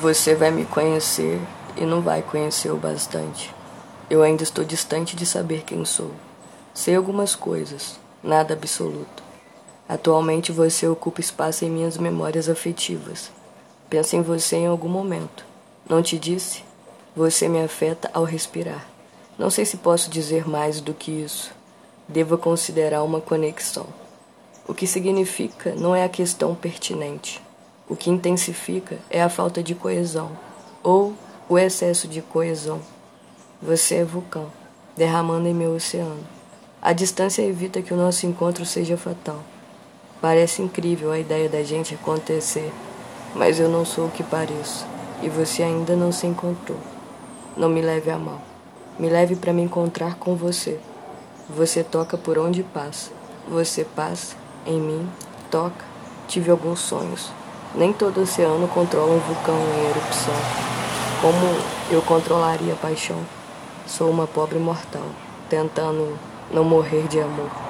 Você vai me conhecer e não vai conhecer o bastante. Eu ainda estou distante de saber quem sou. Sei algumas coisas, nada absoluto. Atualmente você ocupa espaço em minhas memórias afetivas. Penso em você em algum momento. Não te disse? Você me afeta ao respirar. Não sei se posso dizer mais do que isso. Devo considerar uma conexão. O que significa não é a questão pertinente. O que intensifica é a falta de coesão, ou o excesso de coesão. Você é vulcão, derramando em meu oceano. A distância evita que o nosso encontro seja fatal. Parece incrível a ideia da gente acontecer, mas eu não sou o que pareço, e você ainda não se encontrou. Não me leve a mal. Me leve para me encontrar com você. Você toca por onde passa. Você passa em mim, toca. Tive alguns sonhos. Nem todo oceano controla um vulcão em erupção. Como eu controlaria a paixão? Sou uma pobre mortal, tentando não morrer de amor.